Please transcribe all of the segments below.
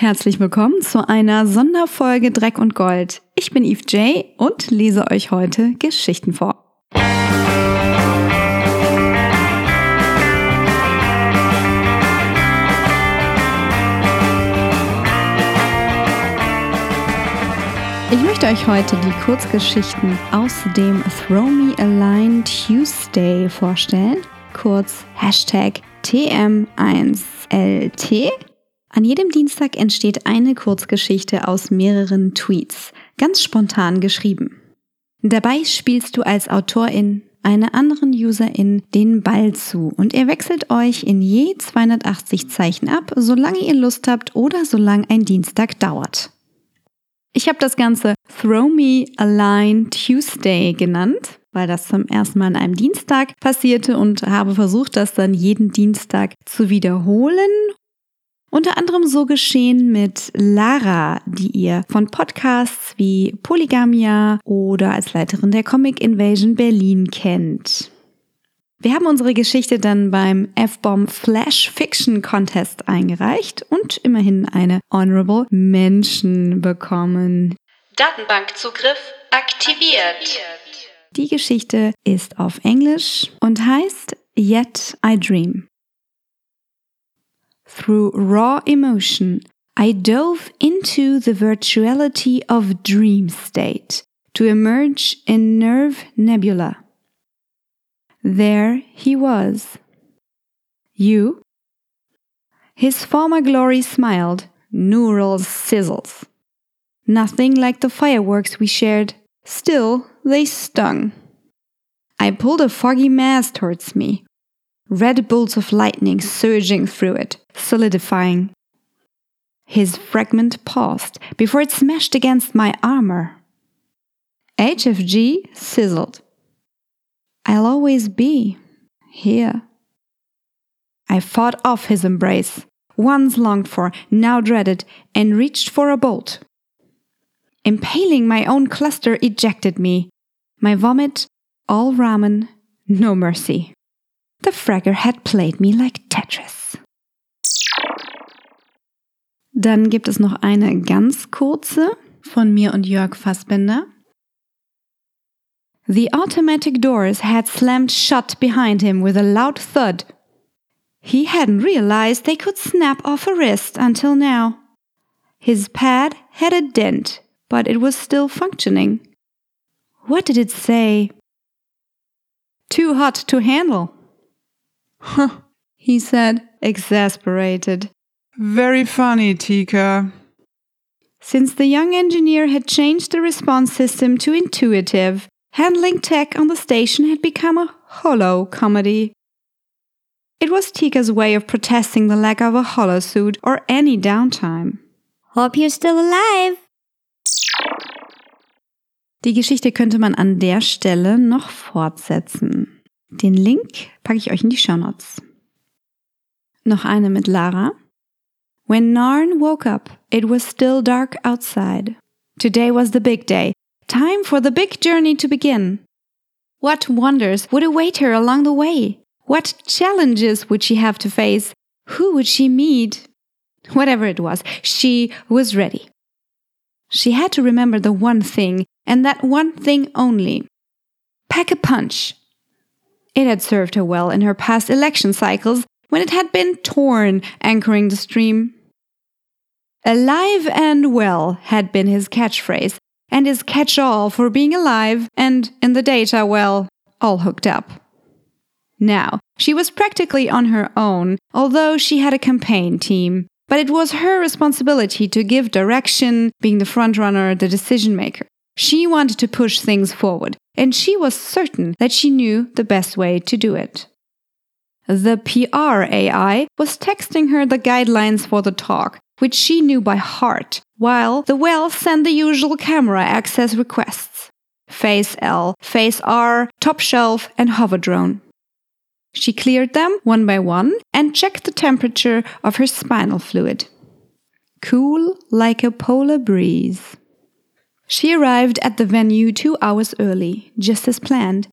Herzlich willkommen zu einer Sonderfolge Dreck und Gold. Ich bin Eve J und lese euch heute Geschichten vor. Ich möchte euch heute die Kurzgeschichten aus dem Throw Me a Line Tuesday vorstellen, kurz Hashtag TM1LT. An jedem Dienstag entsteht eine Kurzgeschichte aus mehreren Tweets, ganz spontan geschrieben. Dabei spielst du als Autorin einer anderen Userin den Ball zu und ihr wechselt euch in je 280 Zeichen ab, solange ihr Lust habt oder solange ein Dienstag dauert. Ich habe das Ganze Throw Me a Line Tuesday genannt, weil das zum ersten Mal an einem Dienstag passierte und habe versucht, das dann jeden Dienstag zu wiederholen. Unter anderem so geschehen mit Lara, die ihr von Podcasts wie Polygamia oder als Leiterin der Comic Invasion Berlin kennt. Wir haben unsere Geschichte dann beim F-Bomb Flash Fiction Contest eingereicht und immerhin eine Honorable Mention bekommen. Datenbankzugriff aktiviert. Die Geschichte ist auf Englisch und heißt Yet I Dream. Through raw emotion, I dove into the virtuality of dream state to emerge in nerve nebula. There he was. You? His former glory smiled, neural sizzles. Nothing like the fireworks we shared, still they stung. I pulled a foggy mass towards me, red bolts of lightning surging through it, solidifying. His fragment paused before it smashed against my armor. HFG sizzled. I'll always be here. I fought off his embrace, once longed for, now dreaded, and reached for a bolt. Impaling my own cluster ejected me. My vomit, all ramen, no mercy. The fragger had played me like Tetris. Dann gibt es noch eine ganz kurze von mir und Jörg Fassbender. The automatic doors had slammed shut behind him with a loud thud. He hadn't realized they could snap off a wrist until now. His pad had a dent, but it was still functioning. What did it say? Too hot to handle. Huh, he said, exasperated. very funny, Tika. Since the young engineer had changed the response system to intuitive, handling tech on the station had become a hollow comedy. It was Tika's way of protesting the lack of a holosuit or any downtime. Hope you're still alive. Die Geschichte könnte man an der Stelle noch fortsetzen. Den Link packe ich euch in die Shownotes. Noch eine mit Lara. When Narn woke up, it was still dark outside. Today was the big day. Time for the big journey to begin. What wonders would await her along the way? What challenges would she have to face? Who would she meet? Whatever it was, she was ready. She had to remember the one thing, and that one thing only. Pack a punch. It had served her well in her past election cycles when it had been torn anchoring the stream. Alive and well had been his catchphrase, and his catch all for being alive and, in the data, well, all hooked up. Now, she was practically on her own, although she had a campaign team. But it was her responsibility to give direction, being the frontrunner, the decision maker. She wanted to push things forward, and she was certain that she knew the best way to do it. The PR AI was texting her the guidelines for the talk, which she knew by heart, while the well sent the usual camera access requests Face L, Face R, Top Shelf, and Hover Drone. She cleared them one by one and checked the temperature of her spinal fluid. Cool like a polar breeze. She arrived at the venue two hours early, just as planned.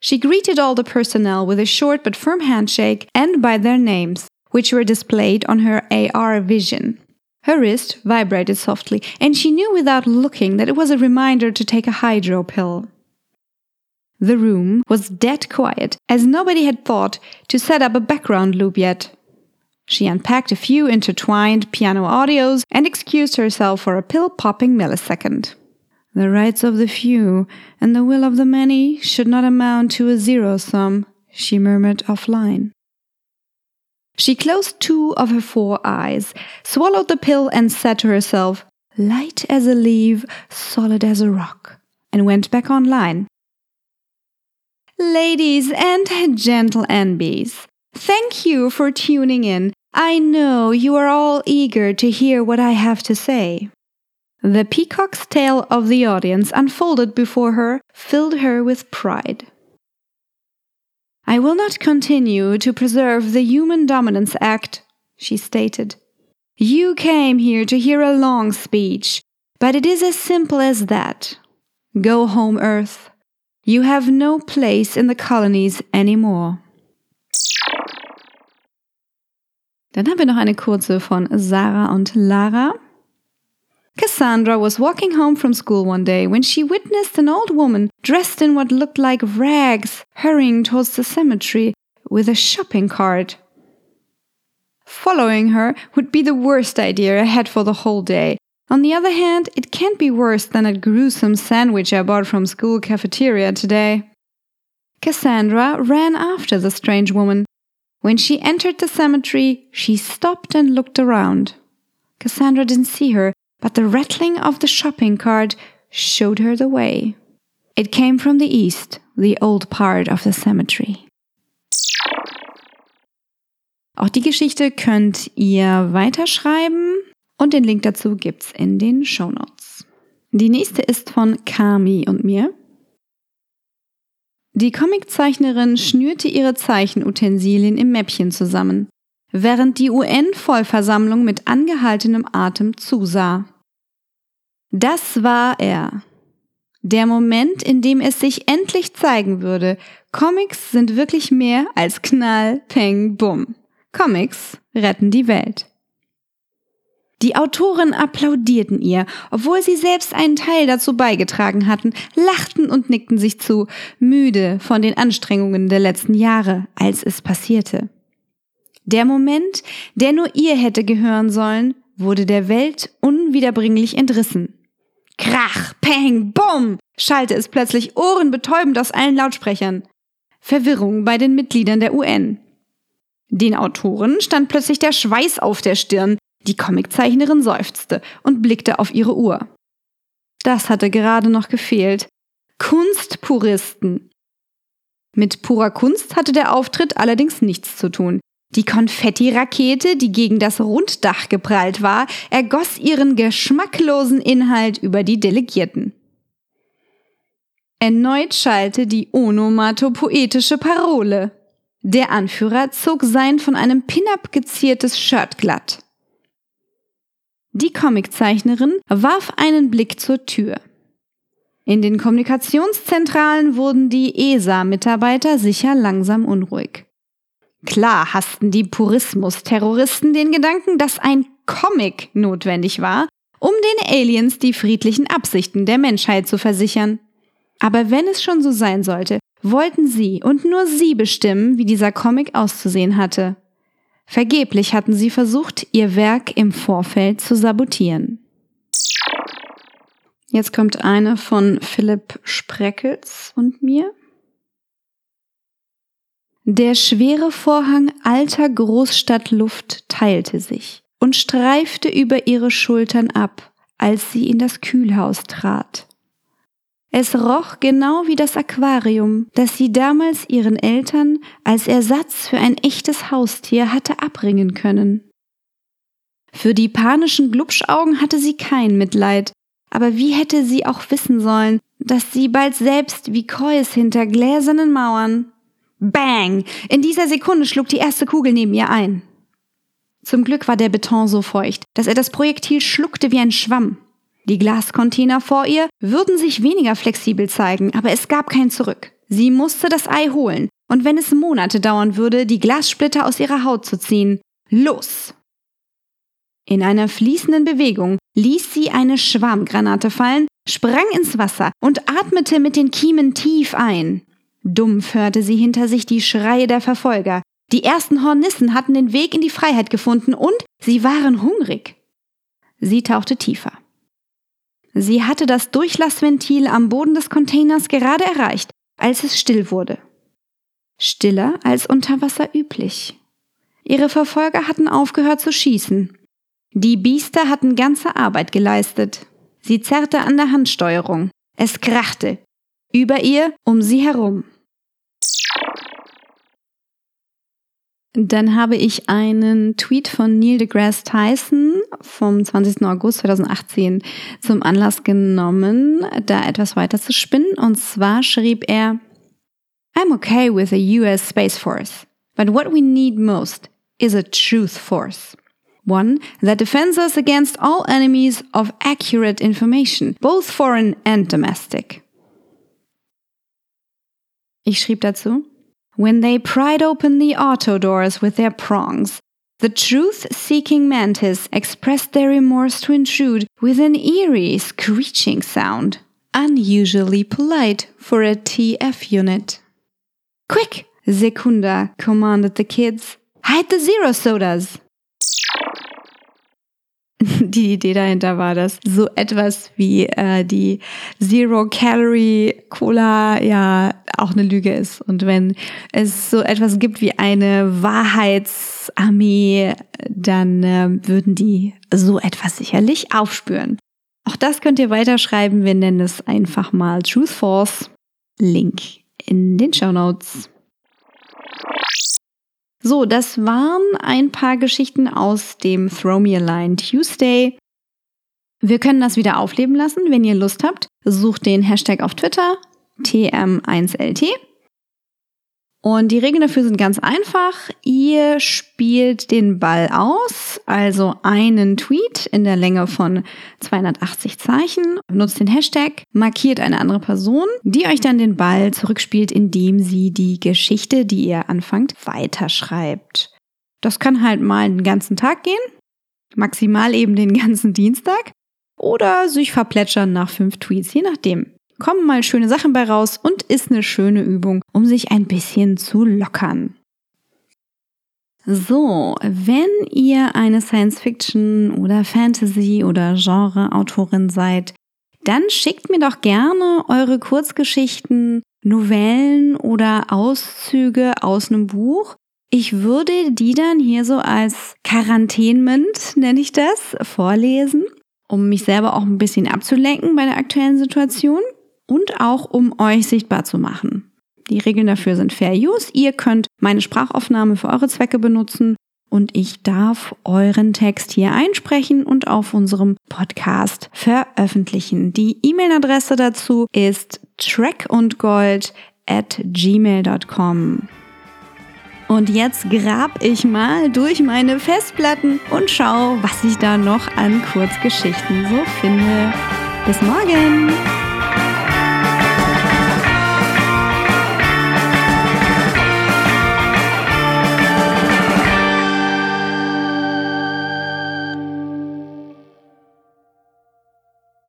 She greeted all the personnel with a short but firm handshake and by their names, which were displayed on her AR vision. Her wrist vibrated softly, and she knew without looking that it was a reminder to take a hydro pill. The room was dead quiet, as nobody had thought to set up a background loop yet. She unpacked a few intertwined piano audios and excused herself for a pill popping millisecond. The rights of the few and the will of the many should not amount to a zero sum, she murmured offline. She closed two of her four eyes, swallowed the pill, and said to herself, light as a leaf, solid as a rock, and went back online. Ladies and gentle NBs, thank you for tuning in. I know you are all eager to hear what I have to say. The peacock's tail of the audience unfolded before her, filled her with pride. I will not continue to preserve the Human Dominance Act, she stated. You came here to hear a long speech, but it is as simple as that. Go home, Earth. You have no place in the colonies anymore. Dann haben wir noch eine kurze von Sarah und Lara. Cassandra was walking home from school one day when she witnessed an old woman dressed in what looked like rags hurrying towards the cemetery with a shopping cart. Following her would be the worst idea I had for the whole day. On the other hand, it can't be worse than that gruesome sandwich I bought from school cafeteria today. Cassandra ran after the strange woman. When she entered the cemetery, she stopped and looked around. Cassandra didn't see her, but the rattling of the shopping cart showed her the way. It came from the east, the old part of the cemetery. Auch die Geschichte könnt ihr weiterschreiben und den Link dazu gibt's in den Show Notes. Die nächste ist von Kami und mir. Die Comiczeichnerin schnürte ihre Zeichenutensilien im Mäppchen zusammen, während die UN-Vollversammlung mit angehaltenem Atem zusah. Das war er. Der Moment, in dem es sich endlich zeigen würde, Comics sind wirklich mehr als Knall, Peng, Bumm. Comics retten die Welt. Die Autoren applaudierten ihr, obwohl sie selbst einen Teil dazu beigetragen hatten, lachten und nickten sich zu, müde von den Anstrengungen der letzten Jahre, als es passierte. Der Moment, der nur ihr hätte gehören sollen, wurde der Welt unwiederbringlich entrissen. Krach, Peng, Bumm, schallte es plötzlich ohrenbetäubend aus allen Lautsprechern. Verwirrung bei den Mitgliedern der UN. Den Autoren stand plötzlich der Schweiß auf der Stirn, die Comiczeichnerin seufzte und blickte auf ihre Uhr. Das hatte gerade noch gefehlt. Kunstpuristen. Mit purer Kunst hatte der Auftritt allerdings nichts zu tun. Die Konfetti-Rakete, die gegen das Runddach geprallt war, ergoss ihren geschmacklosen Inhalt über die Delegierten. Erneut schallte die onomatopoetische Parole. Der Anführer zog sein von einem Pin-up geziertes Shirt glatt. Die Comiczeichnerin warf einen Blick zur Tür. In den Kommunikationszentralen wurden die ESA-Mitarbeiter sicher langsam unruhig. Klar hassten die Purismus-Terroristen den Gedanken, dass ein Comic notwendig war, um den Aliens die friedlichen Absichten der Menschheit zu versichern. Aber wenn es schon so sein sollte, wollten sie und nur sie bestimmen, wie dieser Comic auszusehen hatte. Vergeblich hatten sie versucht, ihr Werk im Vorfeld zu sabotieren. Jetzt kommt eine von Philipp Spreckels und mir. Der schwere Vorhang alter Großstadtluft teilte sich und streifte über ihre Schultern ab, als sie in das Kühlhaus trat. Es roch genau wie das Aquarium, das sie damals ihren Eltern als Ersatz für ein echtes Haustier hatte abbringen können. Für die panischen Glubschaugen hatte sie kein Mitleid, aber wie hätte sie auch wissen sollen, dass sie bald selbst wie Kreuz hinter gläsernen Mauern Bang! In dieser Sekunde schlug die erste Kugel neben ihr ein. Zum Glück war der Beton so feucht, dass er das Projektil schluckte wie ein Schwamm. Die Glascontainer vor ihr würden sich weniger flexibel zeigen, aber es gab kein Zurück. Sie musste das Ei holen, und wenn es Monate dauern würde, die Glassplitter aus ihrer Haut zu ziehen, los! In einer fließenden Bewegung ließ sie eine Schwarmgranate fallen, sprang ins Wasser und atmete mit den Kiemen tief ein. Dumpf hörte sie hinter sich die Schreie der Verfolger. Die ersten Hornissen hatten den Weg in die Freiheit gefunden und sie waren hungrig. Sie tauchte tiefer. Sie hatte das Durchlassventil am Boden des Containers gerade erreicht, als es still wurde. Stiller als unter Wasser üblich. Ihre Verfolger hatten aufgehört zu schießen. Die Biester hatten ganze Arbeit geleistet. Sie zerrte an der Handsteuerung. Es krachte. Über ihr, um sie herum. Dann habe ich einen Tweet von Neil deGrasse Tyson vom 20. August 2018 zum Anlass genommen, da etwas weiter zu spinnen. Und zwar schrieb er, I'm okay with a US Space Force, but what we need most is a truth force. One that defends us against all enemies of accurate information, both foreign and domestic. Ich schrieb dazu, When they pried open the auto doors with their prongs, the truth-seeking mantis expressed their remorse to intrude with an eerie screeching sound, unusually polite for a TF unit. Quick! Sekunda commanded the kids. Hide the zero sodas! die Idee dahinter war, dass so etwas wie äh, die Zero Calorie Cola ja auch eine Lüge ist. Und wenn es so etwas gibt wie eine Wahrheitsarmee, dann äh, würden die so etwas sicherlich aufspüren. Auch das könnt ihr weiterschreiben. Wir nennen es einfach mal Truth Force. Link in den Show Notes. So, das waren ein paar Geschichten aus dem Throw Me a Line Tuesday. Wir können das wieder aufleben lassen, wenn ihr Lust habt. Sucht den Hashtag auf Twitter, TM1LT. Und die Regeln dafür sind ganz einfach. Ihr spielt den Ball aus, also einen Tweet in der Länge von 280 Zeichen, nutzt den Hashtag, markiert eine andere Person, die euch dann den Ball zurückspielt, indem sie die Geschichte, die ihr anfangt, weiterschreibt. Das kann halt mal den ganzen Tag gehen, maximal eben den ganzen Dienstag oder sich verplätschern nach fünf Tweets, je nachdem kommen mal schöne Sachen bei raus und ist eine schöne Übung, um sich ein bisschen zu lockern. So, wenn ihr eine Science-Fiction oder Fantasy oder Genre-Autorin seid, dann schickt mir doch gerne eure Kurzgeschichten, Novellen oder Auszüge aus einem Buch. Ich würde die dann hier so als Quarantänment, nenne ich das, vorlesen, um mich selber auch ein bisschen abzulenken bei der aktuellen Situation und auch um euch sichtbar zu machen. Die Regeln dafür sind Fair Use. Ihr könnt meine Sprachaufnahme für eure Zwecke benutzen und ich darf euren Text hier einsprechen und auf unserem Podcast veröffentlichen. Die E-Mail-Adresse dazu ist trackundgold at gmail.com. Und jetzt grab ich mal durch meine Festplatten und schau, was ich da noch an Kurzgeschichten so finde. Bis morgen!